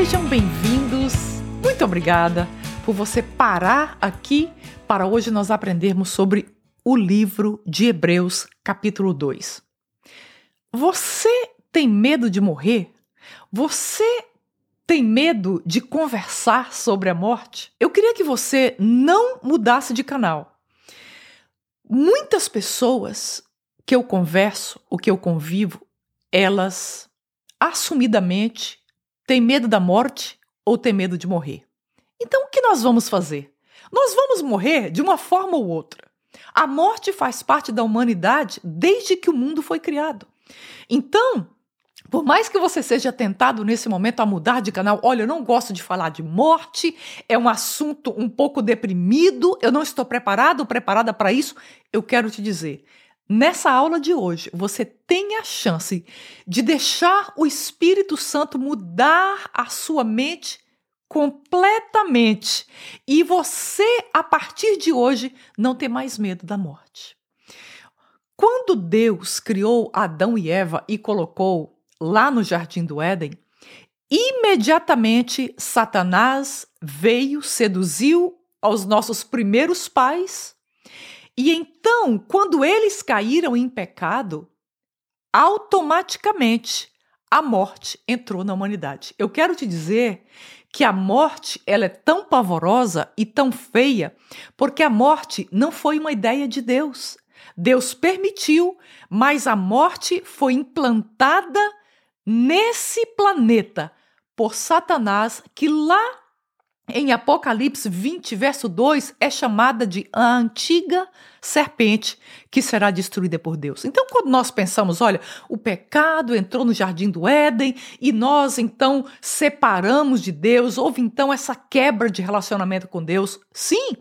Sejam bem-vindos. Muito obrigada por você parar aqui para hoje nós aprendermos sobre o livro de Hebreus, capítulo 2. Você tem medo de morrer? Você tem medo de conversar sobre a morte? Eu queria que você não mudasse de canal. Muitas pessoas que eu converso, o que eu convivo, elas assumidamente têm medo da morte ou têm medo de morrer. Então, o que nós vamos fazer? Nós vamos morrer de uma forma ou outra. A morte faz parte da humanidade desde que o mundo foi criado. Então, por mais que você seja tentado nesse momento a mudar de canal, olha, eu não gosto de falar de morte, é um assunto um pouco deprimido, eu não estou preparado ou preparada para isso, eu quero te dizer. Nessa aula de hoje, você tem a chance de deixar o Espírito Santo mudar a sua mente completamente e você, a partir de hoje, não ter mais medo da morte. Quando Deus criou Adão e Eva e colocou lá no jardim do Éden, imediatamente Satanás veio, seduziu aos nossos primeiros pais, e então, quando eles caíram em pecado, automaticamente a morte entrou na humanidade. Eu quero te dizer que a morte ela é tão pavorosa e tão feia, porque a morte não foi uma ideia de Deus. Deus permitiu, mas a morte foi implantada nesse planeta por Satanás, que lá em Apocalipse 20, verso 2, é chamada de a antiga serpente que será destruída por Deus. Então, quando nós pensamos, olha, o pecado entrou no jardim do Éden e nós então separamos de Deus, houve então essa quebra de relacionamento com Deus. Sim,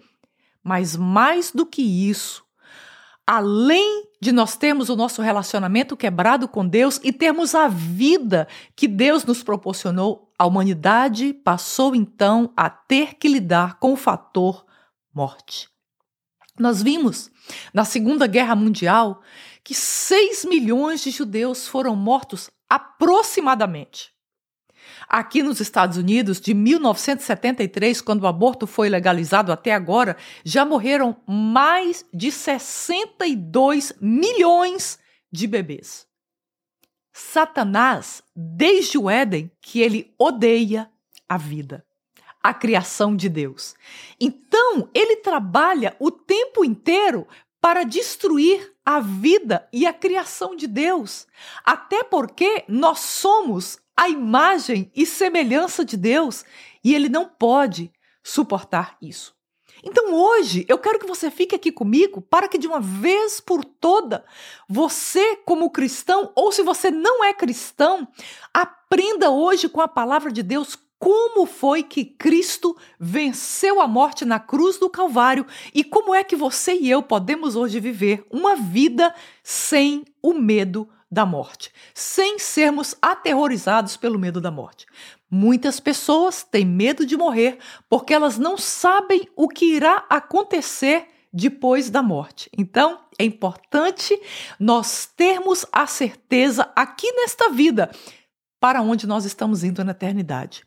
mas mais do que isso, além de nós termos o nosso relacionamento quebrado com Deus e termos a vida que Deus nos proporcionou, a humanidade passou então a ter que lidar com o fator morte. Nós vimos na Segunda Guerra Mundial que 6 milhões de judeus foram mortos aproximadamente. Aqui nos Estados Unidos, de 1973, quando o aborto foi legalizado até agora, já morreram mais de 62 milhões de bebês. Satanás, desde o Éden, que ele odeia a vida, a criação de Deus. Então, ele trabalha o tempo inteiro para destruir a vida e a criação de Deus. Até porque nós somos a imagem e semelhança de Deus e ele não pode suportar isso. Então hoje eu quero que você fique aqui comigo para que de uma vez por toda você, como cristão, ou se você não é cristão, aprenda hoje com a palavra de Deus como foi que Cristo venceu a morte na cruz do Calvário e como é que você e eu podemos hoje viver uma vida sem o medo da morte, sem sermos aterrorizados pelo medo da morte. Muitas pessoas têm medo de morrer porque elas não sabem o que irá acontecer depois da morte. Então, é importante nós termos a certeza aqui nesta vida para onde nós estamos indo na eternidade.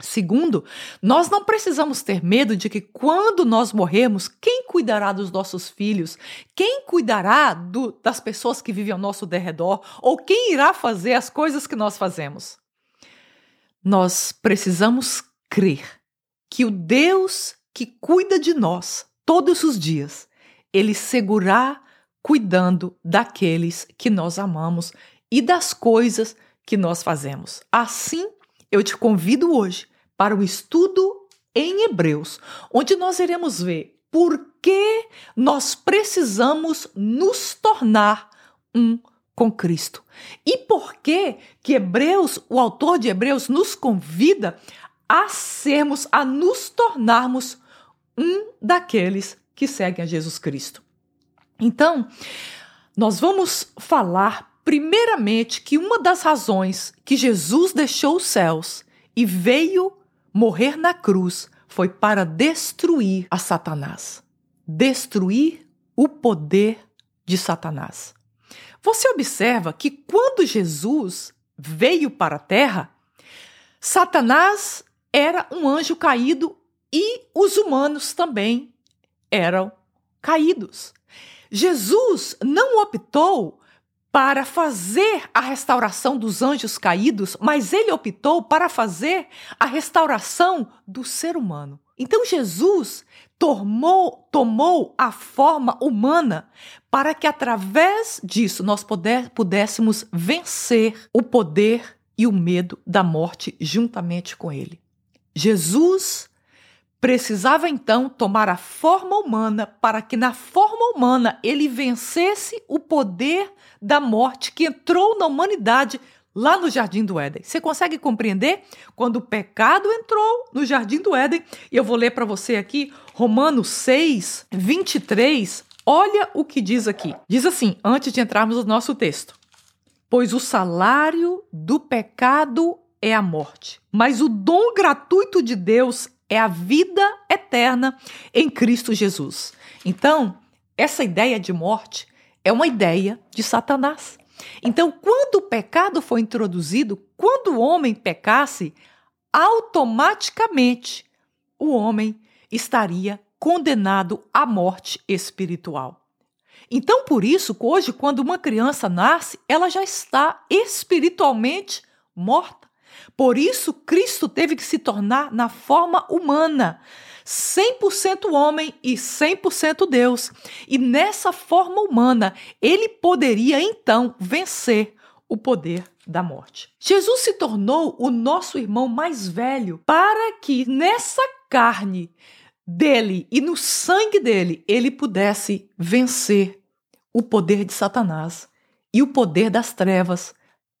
Segundo, nós não precisamos ter medo de que quando nós morrermos, quem cuidará dos nossos filhos? Quem cuidará do, das pessoas que vivem ao nosso derredor? Ou quem irá fazer as coisas que nós fazemos? Nós precisamos crer que o Deus que cuida de nós todos os dias, ele segurará cuidando daqueles que nós amamos e das coisas que nós fazemos. Assim, eu te convido hoje para o estudo em Hebreus, onde nós iremos ver por que nós precisamos nos tornar um com Cristo. E por que que Hebreus, o autor de Hebreus nos convida a sermos, a nos tornarmos um daqueles que seguem a Jesus Cristo. Então, nós vamos falar primeiramente que uma das razões que Jesus deixou os céus e veio morrer na cruz foi para destruir a Satanás, destruir o poder de Satanás. Você observa que quando Jesus veio para a terra, Satanás era um anjo caído e os humanos também eram caídos. Jesus não optou para fazer a restauração dos anjos caídos, mas ele optou para fazer a restauração do ser humano. Então Jesus tomou, tomou a forma humana para que através disso nós puder, pudéssemos vencer o poder e o medo da morte juntamente com ele. Jesus precisava então tomar a forma humana para que na forma humana ele vencesse o poder da morte que entrou na humanidade lá no Jardim do Éden. Você consegue compreender? Quando o pecado entrou no Jardim do Éden, e eu vou ler para você aqui Romanos 6, 23. Olha o que diz aqui. Diz assim, antes de entrarmos no nosso texto: Pois o salário do pecado é a morte, mas o dom gratuito de Deus é a vida eterna em Cristo Jesus. Então, essa ideia de morte é uma ideia de Satanás. Então, quando o pecado foi introduzido, quando o homem pecasse, automaticamente o homem estaria condenado à morte espiritual. Então, por isso, hoje, quando uma criança nasce, ela já está espiritualmente morta. Por isso, Cristo teve que se tornar na forma humana, 100% homem e 100% Deus. E nessa forma humana, ele poderia então vencer o poder da morte. Jesus se tornou o nosso irmão mais velho para que nessa carne dele e no sangue dele ele pudesse vencer o poder de Satanás e o poder das trevas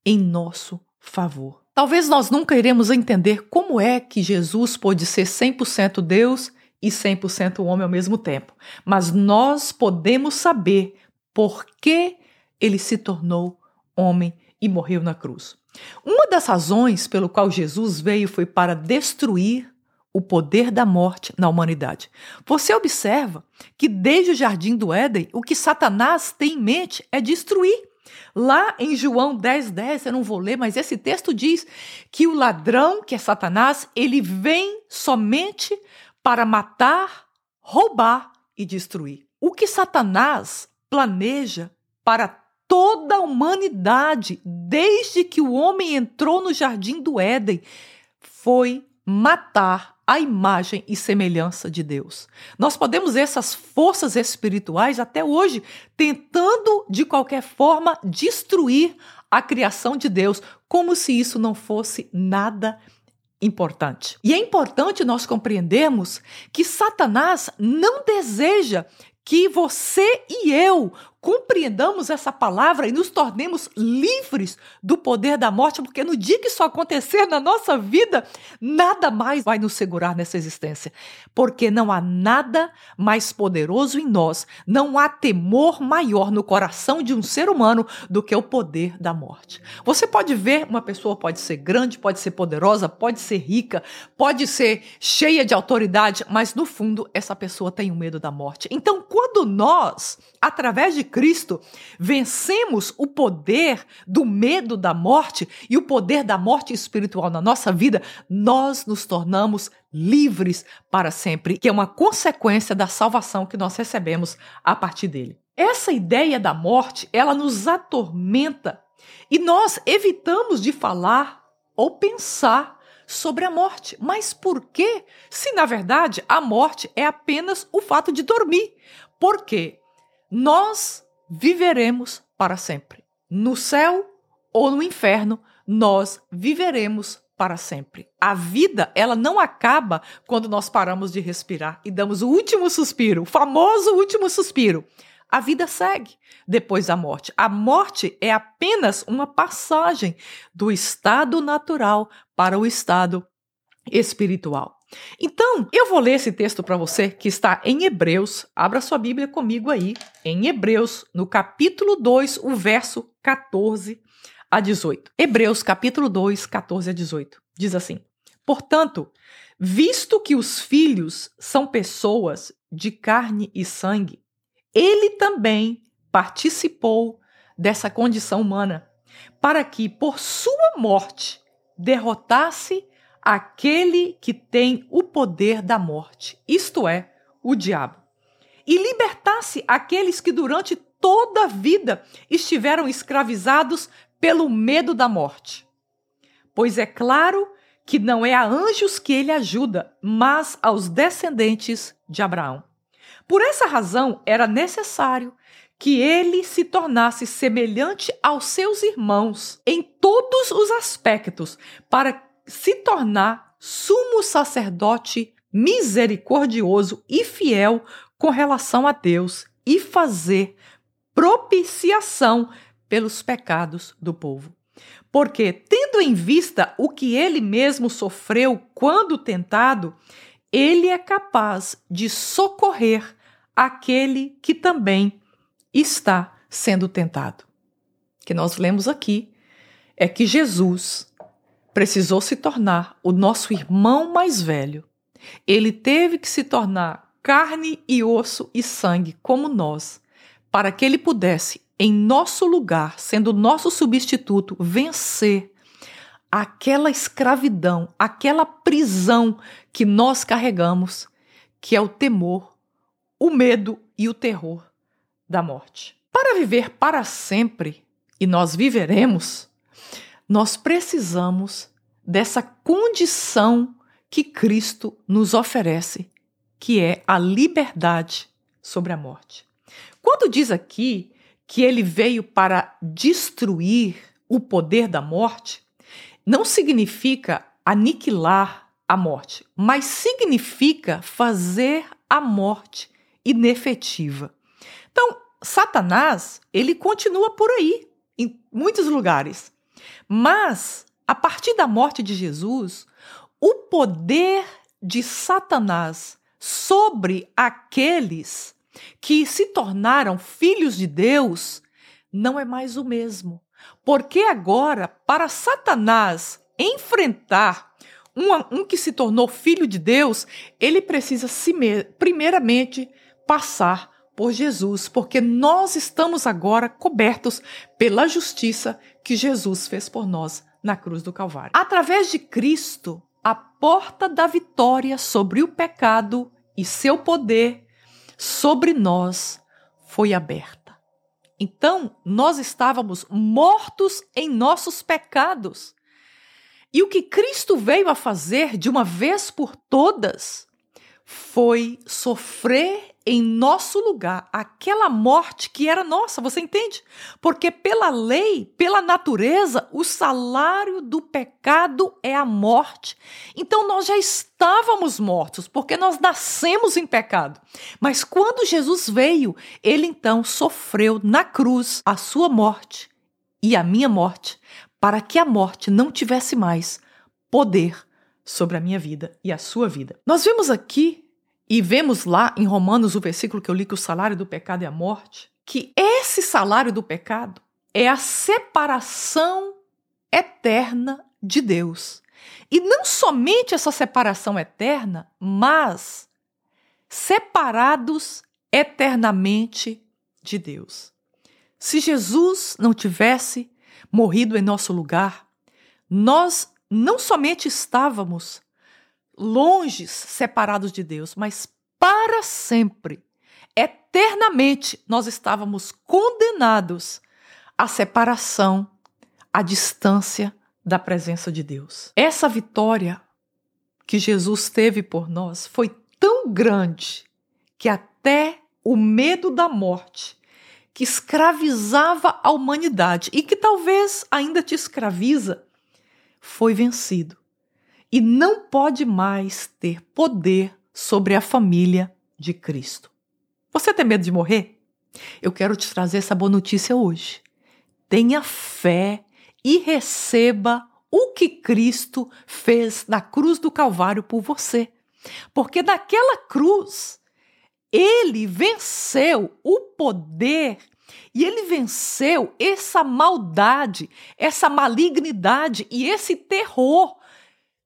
em nosso favor. Talvez nós nunca iremos entender como é que Jesus pôde ser 100% Deus e 100% homem ao mesmo tempo, mas nós podemos saber por que ele se tornou homem e morreu na cruz. Uma das razões pelo qual Jesus veio foi para destruir o poder da morte na humanidade. Você observa que desde o jardim do Éden, o que Satanás tem em mente é destruir Lá em João 10, 10, eu não vou ler, mas esse texto diz que o ladrão, que é Satanás, ele vem somente para matar, roubar e destruir. O que Satanás planeja para toda a humanidade, desde que o homem entrou no jardim do Éden, foi matar a imagem e semelhança de Deus. Nós podemos ver essas forças espirituais até hoje tentando de qualquer forma destruir a criação de Deus, como se isso não fosse nada importante. E é importante nós compreendermos que Satanás não deseja que você e eu compreendamos essa palavra e nos tornemos livres do poder da morte, porque no dia que isso acontecer na nossa vida, nada mais vai nos segurar nessa existência. Porque não há nada mais poderoso em nós, não há temor maior no coração de um ser humano do que o poder da morte. Você pode ver, uma pessoa pode ser grande, pode ser poderosa, pode ser rica, pode ser cheia de autoridade, mas no fundo essa pessoa tem o medo da morte. Então, quando nós, através de Cristo, vencemos o poder do medo da morte e o poder da morte espiritual na nossa vida, nós nos tornamos livres para sempre, que é uma consequência da salvação que nós recebemos a partir dele. Essa ideia da morte, ela nos atormenta e nós evitamos de falar ou pensar sobre a morte. Mas por quê? Se na verdade a morte é apenas o fato de dormir. Por quê? Nós viveremos para sempre. No céu ou no inferno, nós viveremos para sempre. A vida, ela não acaba quando nós paramos de respirar e damos o último suspiro, o famoso último suspiro. A vida segue depois da morte. A morte é apenas uma passagem do estado natural para o estado espiritual. Então, eu vou ler esse texto para você que está em Hebreus. Abra sua Bíblia comigo aí, em Hebreus, no capítulo 2, o verso 14 a 18. Hebreus, capítulo 2, 14 a 18. Diz assim: Portanto, visto que os filhos são pessoas de carne e sangue, ele também participou dessa condição humana, para que, por sua morte, derrotasse aquele que tem o poder da morte, isto é, o diabo, e libertasse aqueles que durante toda a vida estiveram escravizados pelo medo da morte. Pois é claro que não é a anjos que ele ajuda, mas aos descendentes de Abraão. Por essa razão, era necessário que ele se tornasse semelhante aos seus irmãos em todos os aspectos, para se tornar sumo sacerdote misericordioso e fiel com relação a Deus e fazer propiciação pelos pecados do povo. Porque, tendo em vista o que ele mesmo sofreu quando tentado, ele é capaz de socorrer aquele que também está sendo tentado. O que nós lemos aqui é que Jesus precisou se tornar o nosso irmão mais velho. Ele teve que se tornar carne e osso e sangue como nós, para que ele pudesse, em nosso lugar, sendo nosso substituto, vencer aquela escravidão, aquela prisão que nós carregamos, que é o temor, o medo e o terror da morte. Para viver para sempre, e nós viveremos, nós precisamos dessa condição que Cristo nos oferece, que é a liberdade sobre a morte. Quando diz aqui que ele veio para destruir o poder da morte, não significa aniquilar a morte, mas significa fazer a morte inefetiva. Então, Satanás, ele continua por aí, em muitos lugares. Mas, a partir da morte de Jesus, o poder de Satanás sobre aqueles que se tornaram filhos de Deus não é mais o mesmo. Porque agora, para Satanás enfrentar um, um que se tornou filho de Deus, ele precisa, se, primeiramente, passar por Jesus, porque nós estamos agora cobertos pela justiça que Jesus fez por nós na cruz do Calvário. Através de Cristo, a porta da vitória sobre o pecado e seu poder sobre nós foi aberta. Então, nós estávamos mortos em nossos pecados. E o que Cristo veio a fazer de uma vez por todas foi sofrer em nosso lugar aquela morte que era nossa, você entende? Porque pela lei, pela natureza, o salário do pecado é a morte. Então nós já estávamos mortos, porque nós nascemos em pecado. Mas quando Jesus veio, ele então sofreu na cruz a sua morte e a minha morte, para que a morte não tivesse mais poder sobre a minha vida e a sua vida. Nós vemos aqui e vemos lá em Romanos, o versículo que eu li, que o salário do pecado é a morte, que esse salário do pecado é a separação eterna de Deus. E não somente essa separação eterna, mas separados eternamente de Deus. Se Jesus não tivesse morrido em nosso lugar, nós não somente estávamos longes, separados de Deus, mas para sempre, eternamente, nós estávamos condenados à separação, à distância da presença de Deus. Essa vitória que Jesus teve por nós foi tão grande que até o medo da morte que escravizava a humanidade e que talvez ainda te escraviza foi vencido e não pode mais ter poder sobre a família de Cristo. Você tem medo de morrer? Eu quero te trazer essa boa notícia hoje. Tenha fé e receba o que Cristo fez na cruz do Calvário por você. Porque naquela cruz, ele venceu o poder e ele venceu essa maldade, essa malignidade e esse terror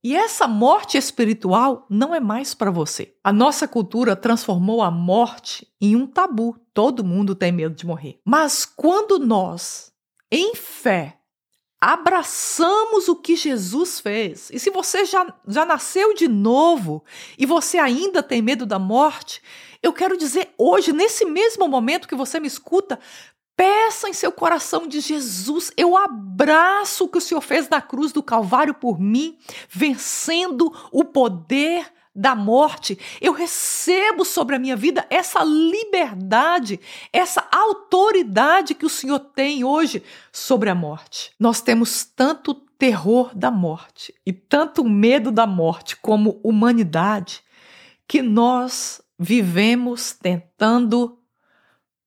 e essa morte espiritual não é mais para você. A nossa cultura transformou a morte em um tabu. Todo mundo tem medo de morrer. Mas quando nós, em fé, abraçamos o que Jesus fez. E se você já, já nasceu de novo e você ainda tem medo da morte, eu quero dizer hoje, nesse mesmo momento que você me escuta, peça em seu coração de Jesus, eu abraço o que o Senhor fez na cruz do Calvário por mim, vencendo o poder da morte, eu recebo sobre a minha vida essa liberdade, essa autoridade que o Senhor tem hoje sobre a morte. Nós temos tanto terror da morte e tanto medo da morte como humanidade que nós vivemos tentando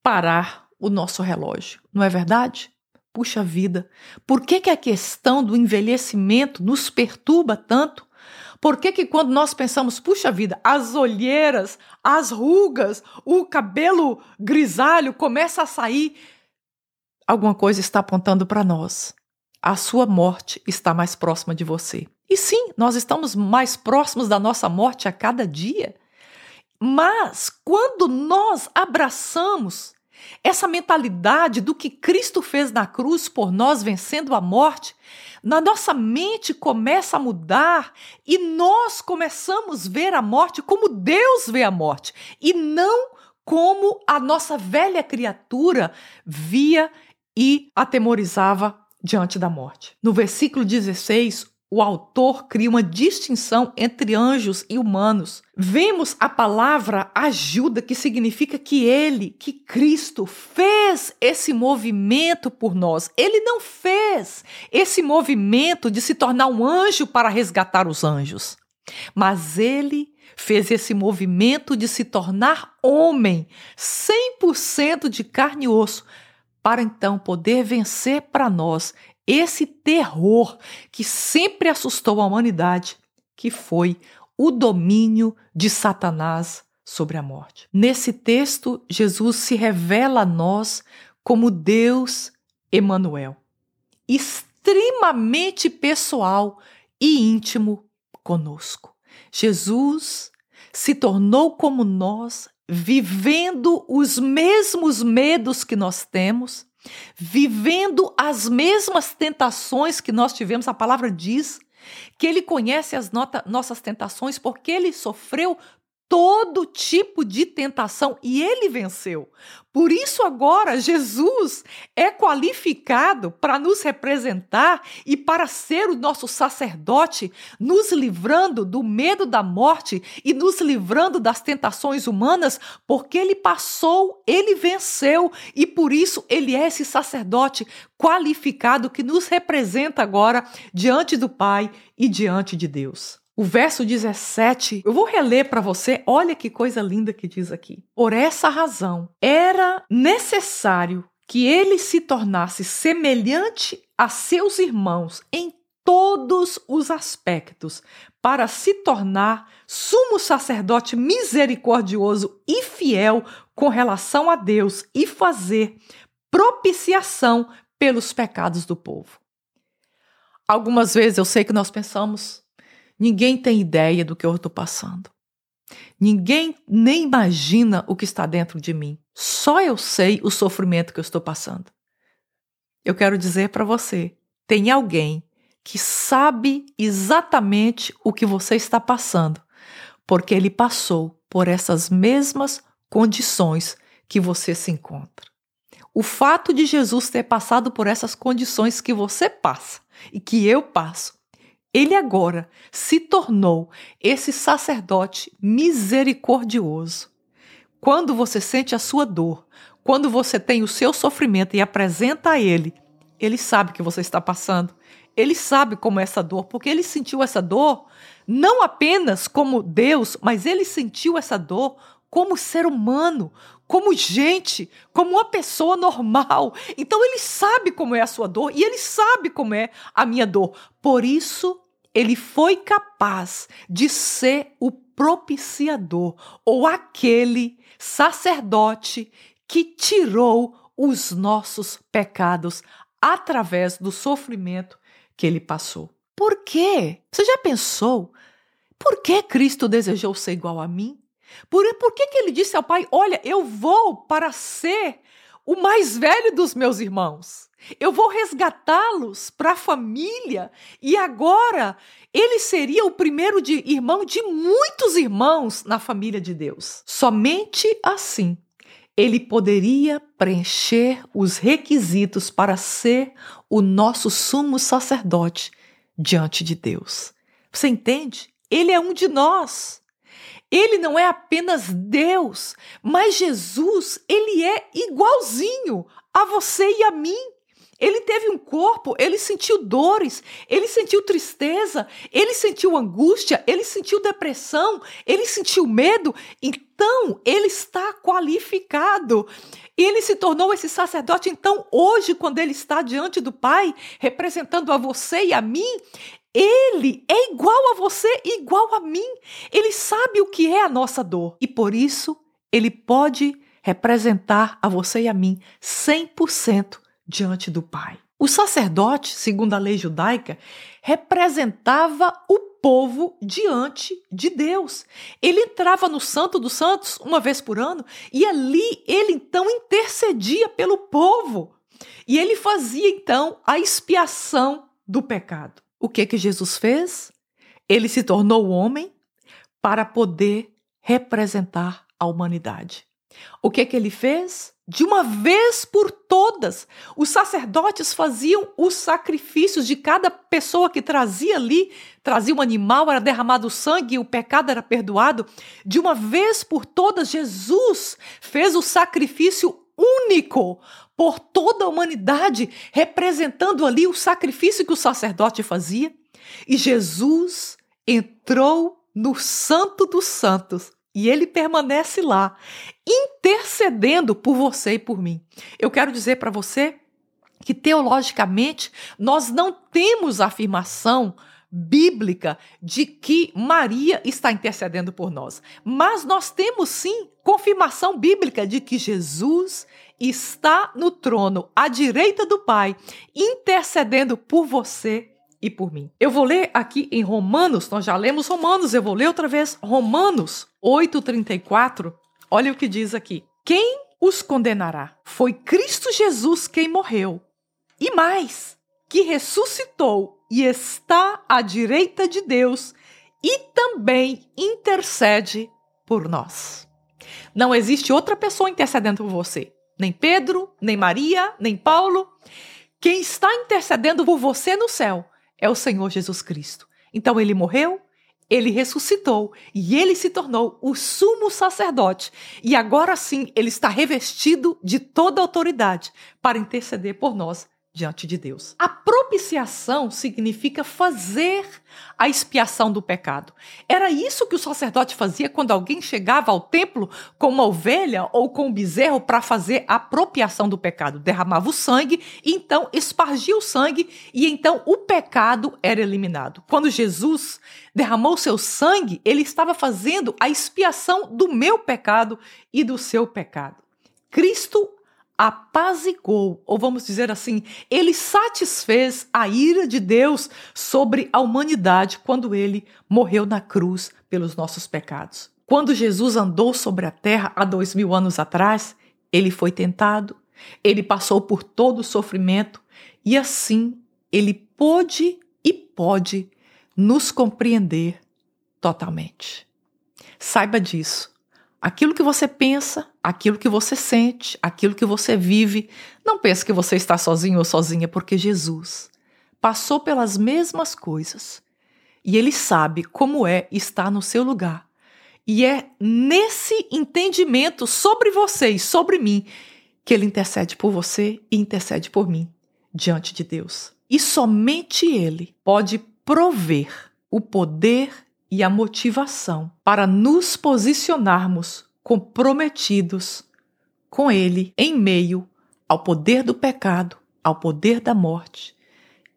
parar o nosso relógio, não é verdade? Puxa vida, por que, que a questão do envelhecimento nos perturba tanto? Por que, que quando nós pensamos, puxa vida, as olheiras, as rugas, o cabelo grisalho começa a sair, alguma coisa está apontando para nós. A sua morte está mais próxima de você. E sim, nós estamos mais próximos da nossa morte a cada dia. Mas quando nós abraçamos essa mentalidade do que Cristo fez na cruz por nós, vencendo a morte, na nossa mente começa a mudar e nós começamos a ver a morte como Deus vê a morte e não como a nossa velha criatura via e atemorizava diante da morte. No versículo 16, o autor cria uma distinção entre anjos e humanos. Vemos a palavra ajuda, que significa que ele, que Cristo, fez esse movimento por nós. Ele não fez esse movimento de se tornar um anjo para resgatar os anjos, mas ele fez esse movimento de se tornar homem, 100% de carne e osso, para então poder vencer para nós esse terror que sempre assustou a humanidade, que foi o domínio de Satanás sobre a morte. Nesse texto, Jesus se revela a nós como Deus Emanuel, extremamente pessoal e íntimo conosco. Jesus se tornou como nós, vivendo os mesmos medos que nós temos, vivendo as mesmas tentações que nós tivemos. A palavra diz que ele conhece as nossas tentações porque ele sofreu todo tipo de tentação e ele venceu. Por isso, agora, Jesus é qualificado para nos representar e para ser o nosso sacerdote, nos livrando do medo da morte e nos livrando das tentações humanas, porque ele passou, ele venceu e por isso ele é esse sacerdote qualificado que nos representa agora diante do Pai e diante de Deus. O verso 17, eu vou reler para você, olha que coisa linda que diz aqui. Por essa razão, era necessário que ele se tornasse semelhante a seus irmãos em todos os aspectos, para se tornar sumo sacerdote misericordioso e fiel com relação a Deus e fazer propiciação pelos pecados do povo. Algumas vezes eu sei que nós pensamos, Ninguém tem ideia do que eu estou passando. Ninguém nem imagina o que está dentro de mim. Só eu sei o sofrimento que eu estou passando. Eu quero dizer para você: tem alguém que sabe exatamente o que você está passando, porque ele passou por essas mesmas condições que você se encontra. O fato de Jesus ter passado por essas condições que você passa e que eu passo ele agora se tornou esse sacerdote misericordioso. Quando você sente a sua dor, quando você tem o seu sofrimento e apresenta a ele, ele sabe que você está passando. Ele sabe como é essa dor, porque ele sentiu essa dor não apenas como Deus, mas ele sentiu essa dor como ser humano, como gente, como uma pessoa normal. Então ele sabe como é a sua dor e ele sabe como é a minha dor. Por isso ele foi capaz de ser o propiciador ou aquele sacerdote que tirou os nossos pecados através do sofrimento que ele passou. Por quê? Você já pensou? Por que Cristo desejou ser igual a mim? Por, por que, que ele disse ao Pai: Olha, eu vou para ser o mais velho dos meus irmãos? Eu vou resgatá-los para a família, e agora ele seria o primeiro de irmão de muitos irmãos na família de Deus. Somente assim ele poderia preencher os requisitos para ser o nosso sumo sacerdote diante de Deus. Você entende? Ele é um de nós. Ele não é apenas Deus, mas Jesus, ele é igualzinho a você e a mim. Ele teve um corpo, ele sentiu dores, ele sentiu tristeza, ele sentiu angústia, ele sentiu depressão, ele sentiu medo. Então, ele está qualificado. Ele se tornou esse sacerdote. Então, hoje, quando ele está diante do Pai, representando a você e a mim, ele é igual a você, igual a mim. Ele sabe o que é a nossa dor e por isso ele pode representar a você e a mim 100% diante do Pai. O sacerdote, segundo a lei judaica, representava o povo diante de Deus. Ele entrava no Santo dos Santos uma vez por ano e ali ele então intercedia pelo povo. E ele fazia então a expiação do pecado. O que que Jesus fez? Ele se tornou homem para poder representar a humanidade. O que que ele fez? De uma vez por todas, os sacerdotes faziam os sacrifícios de cada pessoa que trazia ali, trazia um animal, era derramado sangue o pecado era perdoado. De uma vez por todas, Jesus fez o sacrifício único por toda a humanidade, representando ali o sacrifício que o sacerdote fazia. E Jesus entrou no Santo dos Santos e ele permanece lá, intercedendo por você e por mim. Eu quero dizer para você que teologicamente nós não temos afirmação bíblica de que Maria está intercedendo por nós, mas nós temos sim confirmação bíblica de que Jesus está no trono à direita do Pai, intercedendo por você e por mim. Eu vou ler aqui em Romanos, nós já lemos Romanos, eu vou ler outra vez Romanos 8:34. Olha o que diz aqui. Quem os condenará? Foi Cristo Jesus quem morreu. E mais, que ressuscitou e está à direita de Deus e também intercede por nós. Não existe outra pessoa intercedendo por você. Nem Pedro, nem Maria, nem Paulo. Quem está intercedendo por você no céu é o Senhor Jesus Cristo. Então ele morreu, ele ressuscitou e ele se tornou o sumo sacerdote. E agora sim ele está revestido de toda autoridade para interceder por nós diante de Deus. A propiciação significa fazer a expiação do pecado. Era isso que o sacerdote fazia quando alguém chegava ao templo com uma ovelha ou com um bezerro para fazer a apropriação do pecado. Derramava o sangue então espargia o sangue e então o pecado era eliminado. Quando Jesus derramou seu sangue, ele estava fazendo a expiação do meu pecado e do seu pecado. Cristo apazigou, ou vamos dizer assim, ele satisfez a ira de Deus sobre a humanidade quando ele morreu na cruz pelos nossos pecados. Quando Jesus andou sobre a terra há dois mil anos atrás, ele foi tentado, ele passou por todo o sofrimento e assim ele pôde e pode nos compreender totalmente. Saiba disso. Aquilo que você pensa, aquilo que você sente, aquilo que você vive, não pense que você está sozinho ou sozinha, porque Jesus passou pelas mesmas coisas e ele sabe como é estar no seu lugar. E é nesse entendimento sobre você e sobre mim que ele intercede por você e intercede por mim diante de Deus. E somente ele pode prover o poder e a motivação para nos posicionarmos comprometidos com Ele em meio ao poder do pecado, ao poder da morte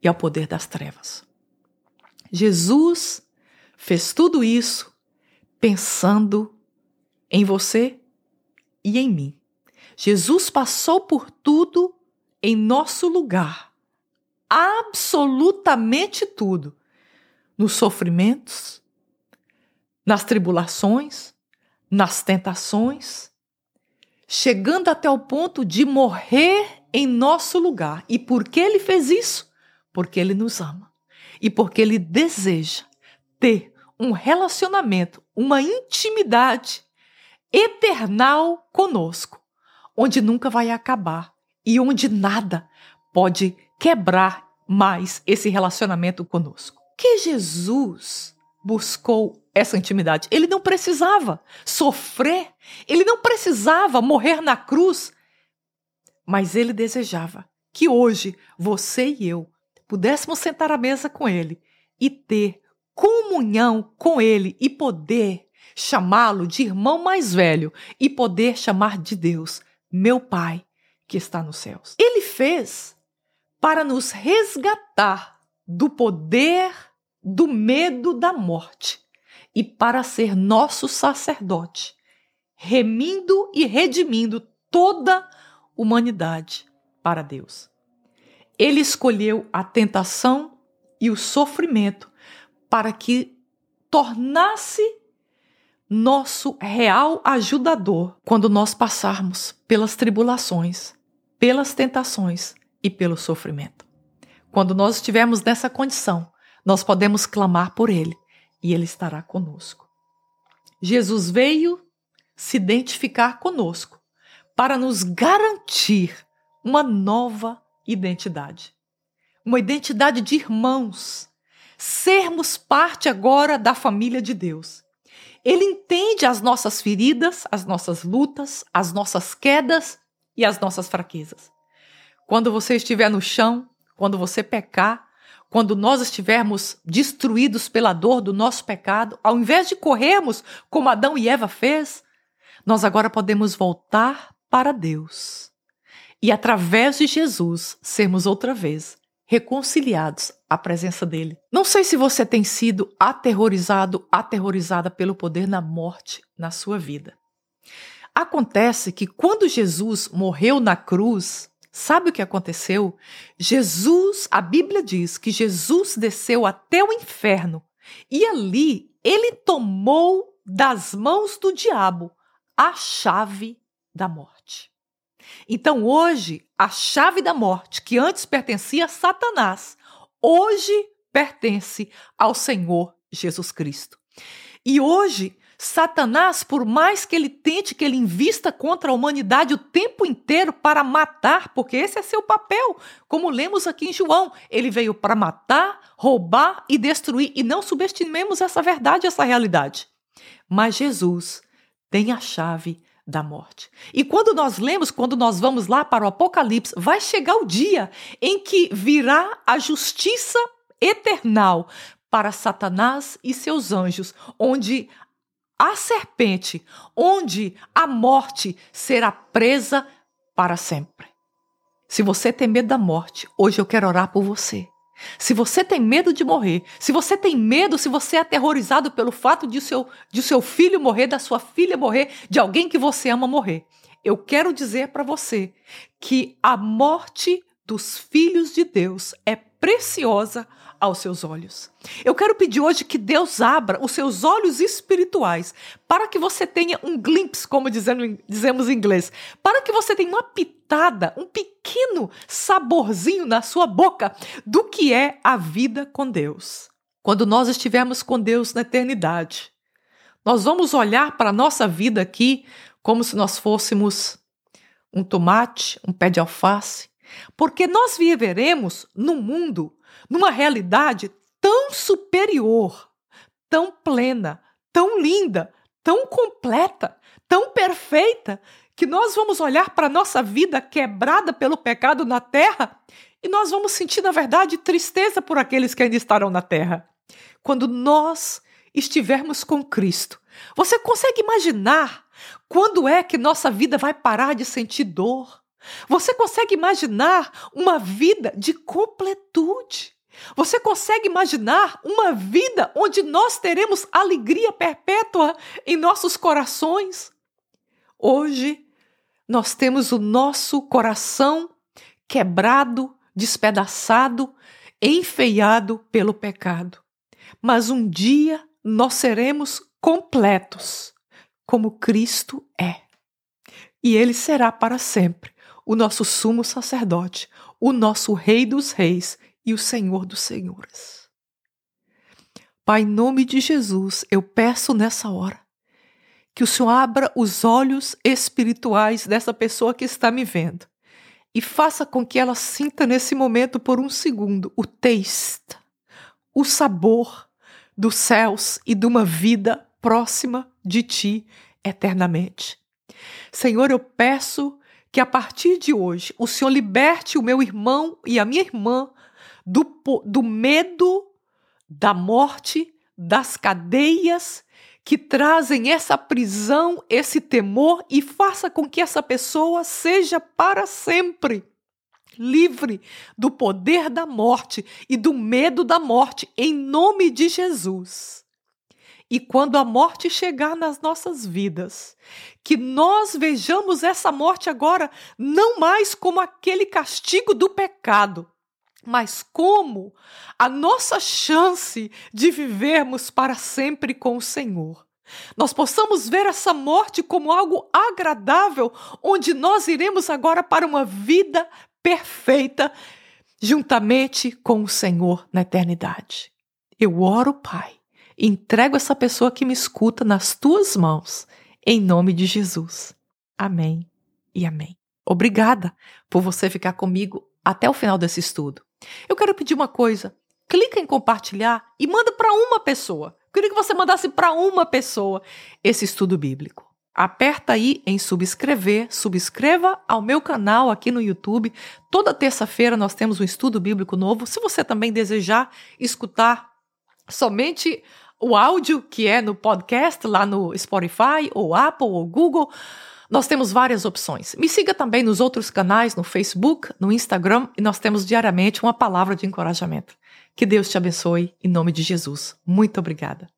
e ao poder das trevas. Jesus fez tudo isso pensando em você e em mim. Jesus passou por tudo em nosso lugar. Absolutamente tudo. Nos sofrimentos, nas tribulações, nas tentações, chegando até o ponto de morrer em nosso lugar. E por que ele fez isso? Porque ele nos ama. E porque ele deseja ter um relacionamento, uma intimidade eternal conosco, onde nunca vai acabar e onde nada pode quebrar mais esse relacionamento conosco. Que Jesus buscou essa intimidade. Ele não precisava sofrer, ele não precisava morrer na cruz, mas ele desejava que hoje você e eu pudéssemos sentar à mesa com ele e ter comunhão com ele e poder chamá-lo de irmão mais velho e poder chamar de Deus, meu Pai que está nos céus. Ele fez para nos resgatar do poder do medo da morte e para ser nosso sacerdote, remindo e redimindo toda humanidade para Deus. Ele escolheu a tentação e o sofrimento para que tornasse nosso real ajudador quando nós passarmos pelas tribulações, pelas tentações e pelo sofrimento. Quando nós estivermos nessa condição, nós podemos clamar por Ele e Ele estará conosco. Jesus veio se identificar conosco para nos garantir uma nova identidade. Uma identidade de irmãos. Sermos parte agora da família de Deus. Ele entende as nossas feridas, as nossas lutas, as nossas quedas e as nossas fraquezas. Quando você estiver no chão, quando você pecar, quando nós estivermos destruídos pela dor do nosso pecado, ao invés de corrermos como Adão e Eva fez, nós agora podemos voltar para Deus e através de Jesus sermos outra vez reconciliados à presença dele. Não sei se você tem sido aterrorizado, aterrorizada pelo poder na morte na sua vida. Acontece que quando Jesus morreu na cruz, sabe o que aconteceu? Jesus, a Bíblia diz que Jesus desceu até o inferno e ali ele tomou das mãos do diabo a chave da morte. Então hoje, a chave da morte, que antes pertencia a Satanás, hoje pertence ao Senhor Jesus Cristo. E hoje, Satanás, por mais que ele tente que ele invista contra a humanidade o tempo inteiro para matar, porque esse é seu papel, como lemos aqui em João, ele veio para matar, roubar e destruir, e não subestimemos essa verdade, essa realidade. Mas Jesus tem a chave da morte. E quando nós lemos, quando nós vamos lá para o Apocalipse, vai chegar o dia em que virá a justiça eternal para Satanás e seus anjos, onde a serpente, onde a morte será presa para sempre. Se você tem medo da morte, hoje eu quero orar por você. Se você tem medo de morrer, se você tem medo, se você é aterrorizado pelo fato de seu, de seu filho morrer, da sua filha morrer, de alguém que você ama morrer, eu quero dizer para você que a morte dos filhos de Deus é preciosa aos seus olhos. Eu quero pedir hoje que Deus abra os seus olhos espirituais para que você tenha um glimpse, como dizendo, dizemos em inglês, para que você tenha uma pitada, um pequeno saborzinho na sua boca do que é a vida com Deus. Quando nós estivermos com Deus na eternidade, nós vamos olhar para a nossa vida aqui como se nós fôssemos um tomate, um pé de alface, porque nós viveremos num mundo numa realidade tão superior, tão plena, tão linda, tão completa, tão perfeita, que nós vamos olhar para a nossa vida quebrada pelo pecado na terra e nós vamos sentir, na verdade, tristeza por aqueles que ainda estarão na terra. Quando nós estivermos com Cristo, você consegue imaginar quando é que nossa vida vai parar de sentir dor? Você consegue imaginar uma vida de completude? Você consegue imaginar uma vida onde nós teremos alegria perpétua em nossos corações? Hoje, nós temos o nosso coração quebrado, despedaçado, enfeiado pelo pecado. Mas um dia nós seremos completos, como Cristo é. E Ele será para sempre o nosso sumo sacerdote, o nosso Rei dos Reis e o Senhor dos Senhores. Pai, em nome de Jesus, eu peço nessa hora que o Senhor abra os olhos espirituais dessa pessoa que está me vendo e faça com que ela sinta nesse momento por um segundo o taste, o sabor dos céus e de uma vida próxima de ti eternamente. Senhor, eu peço que a partir de hoje o Senhor liberte o meu irmão e a minha irmã do, do medo da morte, das cadeias que trazem essa prisão, esse temor e faça com que essa pessoa seja para sempre livre do poder da morte e do medo da morte, em nome de Jesus. E quando a morte chegar nas nossas vidas, que nós vejamos essa morte agora não mais como aquele castigo do pecado, mas como a nossa chance de vivermos para sempre com o Senhor. Nós possamos ver essa morte como algo agradável, onde nós iremos agora para uma vida perfeita, juntamente com o Senhor na eternidade. Eu oro, Pai, e entrego essa pessoa que me escuta nas tuas mãos, em nome de Jesus. Amém e amém. Obrigada por você ficar comigo até o final desse estudo. Eu quero pedir uma coisa. Clica em compartilhar e manda para uma pessoa. Eu queria que você mandasse para uma pessoa esse estudo bíblico. Aperta aí em subscrever, subscreva ao meu canal aqui no YouTube. Toda terça-feira nós temos um estudo bíblico novo. Se você também desejar escutar somente o áudio que é no podcast lá no Spotify ou Apple ou Google, nós temos várias opções. Me siga também nos outros canais, no Facebook, no Instagram, e nós temos diariamente uma palavra de encorajamento. Que Deus te abençoe, em nome de Jesus. Muito obrigada.